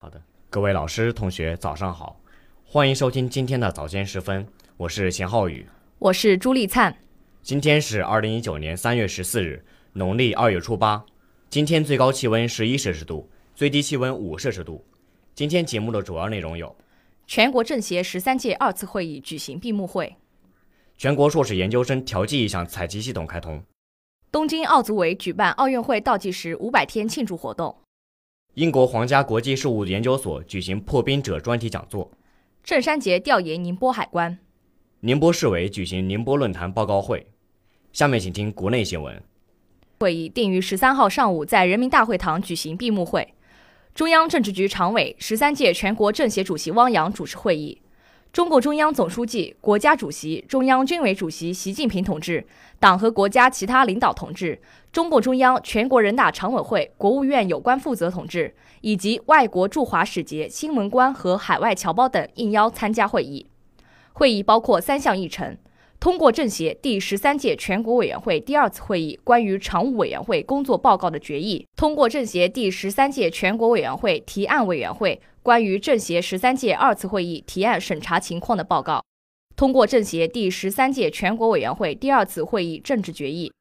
好的，各位老师、同学，早上好，欢迎收听今天的早间时分，我是钱浩宇，我是朱丽灿。今天是二零一九年三月十四日，农历二月初八。今天最高气温十一摄氏度，最低气温五摄氏度。今天节目的主要内容有：全国政协十三届二次会议举行闭幕会；全国硕士研究生调剂意向采集系统开通；东京奥组委举办奥运会倒计时五百天庆祝活动。英国皇家国际事务研究所举行破冰者专题讲座。郑山杰调研宁波海关。宁波市委举行宁波论坛报告会。下面请听国内新闻。会议定于十三号上午在人民大会堂举行闭幕会。中央政治局常委、十三届全国政协主席汪洋主持会议。中共中央总书记、国家主席、中央军委主席习近平同志，党和国家其他领导同志，中共中央、全国人大常委会、国务院有关负责同志，以及外国驻华使节、新闻官和海外侨胞等应邀参加会议。会议包括三项议程。通过政协第十三届全国委员会第二次会议关于常务委员会工作报告的决议；通过政协第十三届全国委员会提案委员会关于政协十三届二次会议提案审查情况的报告；通过政协第十三届全国委员会第二次会议政治决议。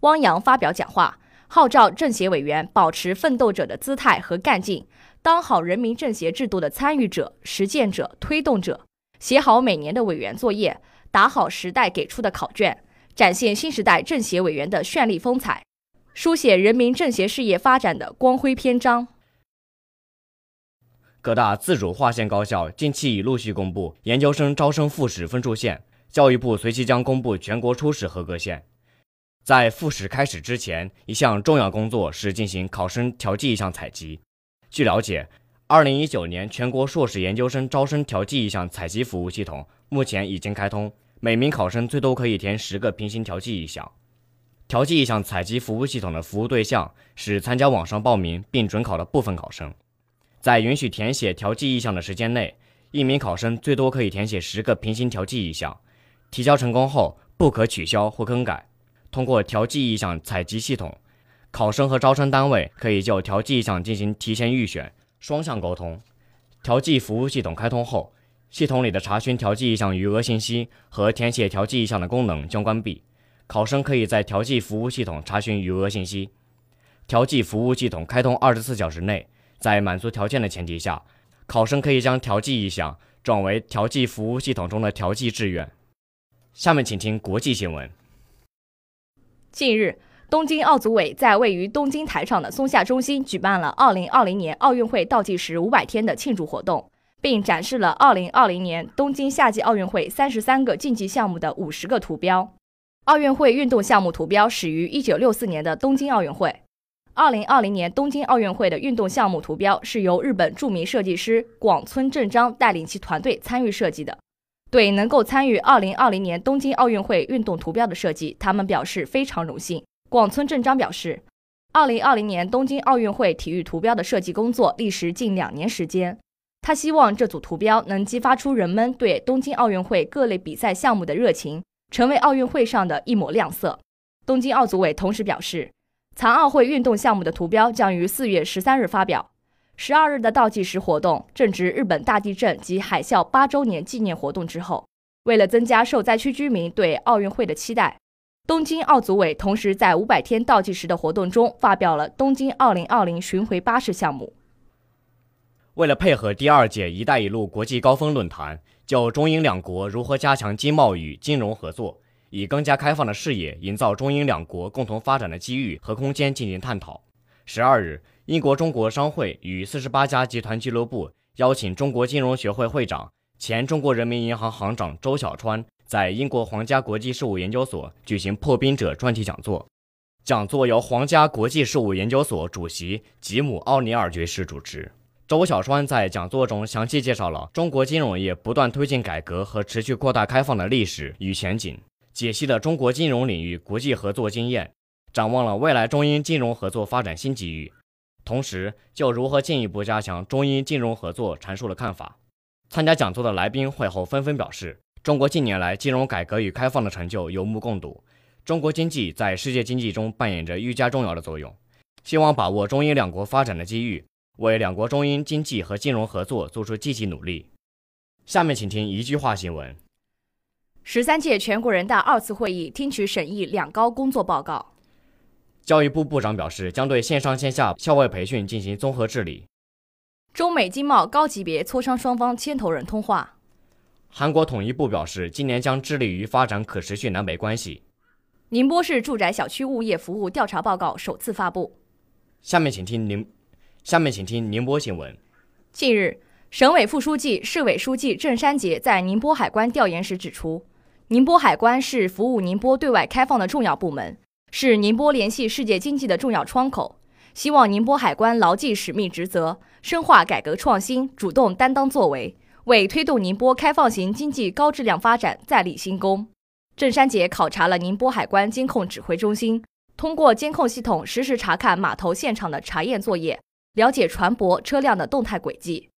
汪洋发表讲话，号召政协委员保持奋斗者的姿态和干劲，当好人民政协制度的参与者、实践者、推动者，写好每年的委员作业。打好时代给出的考卷，展现新时代政协委员的绚丽风采，书写人民政协事业发展的光辉篇章。各大自主划线高校近期已陆续公布研究生招生复试分数线，教育部随即将公布全国初试合格线。在复试开始之前，一项重要工作是进行考生调剂意向采集。据了解，二零一九年全国硕士研究生招生调剂意向采集服务系统目前已经开通。每名考生最多可以填十个平行调剂意向。调剂意向采集服务系统的服务对象是参加网上报名并准考的部分考生。在允许填写调剂意向的时间内，一名考生最多可以填写十个平行调剂意向。提交成功后，不可取消或更改。通过调剂意向采集系统，考生和招生单位可以就调剂意向进行提前预选、双向沟通。调剂服务系统开通后。系统里的查询调剂意向余额信息和填写调剂意向的功能将关闭，考生可以在调剂服务系统查询余额信息。调剂服务系统开通二十四小时内，在满足条件的前提下，考生可以将调剂意向转为调剂服务系统中的调剂志愿。下面请听国际新闻。近日，东京奥组委在位于东京台场的松下中心举办了2020年奥运会倒计时500天的庆祝活动。并展示了2020年东京夏季奥运会三十三个竞技项目的五十个图标。奥运会运动项目图标始于1964年的东京奥运会。2020年东京奥运会的运动项目图标是由日本著名设计师广村正章带领其团队参与设计的。对能够参与2020年东京奥运会运动图标的设计，他们表示非常荣幸。广村正章表示，2020年东京奥运会体育图标的设计工作历时近两年时间。他希望这组图标能激发出人们对东京奥运会各类比赛项目的热情，成为奥运会上的一抹亮色。东京奥组委同时表示，残奥会运动项目的图标将于四月十三日发表。十二日的倒计时活动正值日本大地震及海啸八周年纪念活动之后。为了增加受灾区居民对奥运会的期待，东京奥组委同时在五百天倒计时的活动中发表了东京奥林奥林巡回巴士项目。为了配合第二届“一带一路”国际高峰论坛，就中英两国如何加强经贸与金融合作，以更加开放的视野营造中英两国共同发展的机遇和空间进行探讨。十二日，英国中国商会与四十八家集团俱乐部邀请中国金融学会会长、前中国人民银行行长周小川在英国皇家国际事务研究所举行破冰者专题讲座。讲座由皇家国际事务研究所主席吉姆·奥尼尔爵士主持。周小川在讲座中详细介绍了中国金融业不断推进改革和持续扩大开放的历史与前景，解析了中国金融领域国际合作经验，展望了未来中英金融合作发展新机遇，同时就如何进一步加强中英金融合作阐述了看法。参加讲座的来宾会后纷纷表示，中国近年来金融改革与开放的成就有目共睹，中国经济在世界经济中扮演着愈加重要的作用，希望把握中英两国发展的机遇。为两国中英经济和金融合作做出积极努力。下面请听一句话新闻：十三届全国人大二次会议听取审议两高工作报告。教育部部长表示，将对线上线下校外培训进行综合治理。中美经贸高级别磋商双方牵头人通话。韩国统一部表示，今年将致力于发展可持续南北关系。宁波市住宅小区物业服务调查报告首次发布。下面请听宁，下面请听宁波新闻。近日，省委副书记、市委书记郑山杰在宁波海关调研时指出，宁波海关是服务宁波对外开放的重要部门，是宁波联系世界经济的重要窗口。希望宁波海关牢记使命职责，深化改革创新，主动担当作为，为推动宁波开放型经济高质量发展再立新功。郑山杰考察了宁波海关监控指挥中心，通过监控系统实时查看码头现场的查验作业，了解船舶车辆的动态轨迹。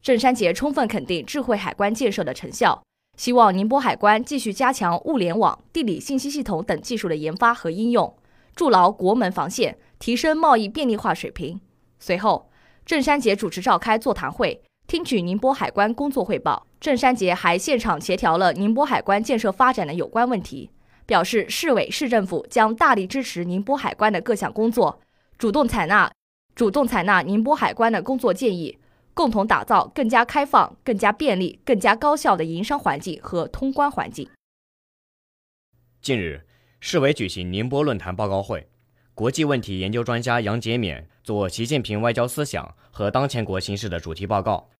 郑山杰充分肯定智慧海关建设的成效，希望宁波海关继续加强物联网、地理信息系统等技术的研发和应用，筑牢国门防线，提升贸易便利化水平。随后，郑山杰主持召开座谈会。听取宁波海关工作汇报，郑山杰还现场协调了宁波海关建设发展的有关问题，表示市委市政府将大力支持宁波海关的各项工作，主动采纳主动采纳宁波海关的工作建议，共同打造更加开放、更加便利、更加高效的营商环境和通关环境。近日，市委举行宁波论坛报告会，国际问题研究专家杨洁冕做习近平外交思想和当前国形势的主题报告。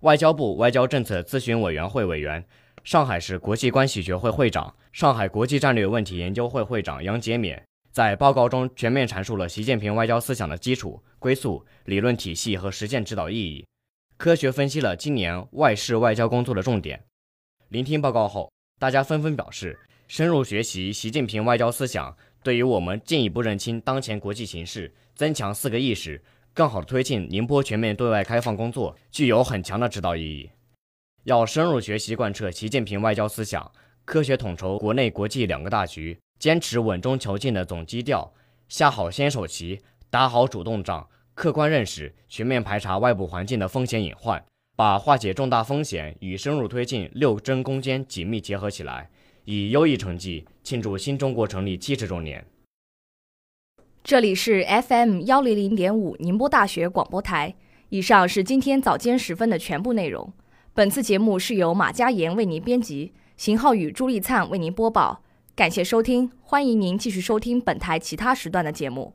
外交部外交政策咨询委员会委员、上海市国际关系学会会长、上海国际战略问题研究会会长杨洁冕在报告中全面阐述了习近平外交思想的基础、归宿、理论体系和实践指导意义，科学分析了今年外事外交工作的重点。聆听报告后，大家纷纷表示，深入学习习近平外交思想，对于我们进一步认清当前国际形势、增强四个意识。更好地推进宁波全面对外开放工作，具有很强的指导意义。要深入学习贯彻习近平外交思想，科学统筹国内国际两个大局，坚持稳中求进的总基调，下好先手棋，打好主动仗，客观认识、全面排查外部环境的风险隐患，把化解重大风险与深入推进六真攻坚紧密结合起来，以优异成绩庆祝新中国成立七十周年。这里是 FM 幺零零点五宁波大学广播台。以上是今天早间时分的全部内容。本次节目是由马佳言为您编辑，邢浩宇、朱丽灿为您播报。感谢收听，欢迎您继续收听本台其他时段的节目。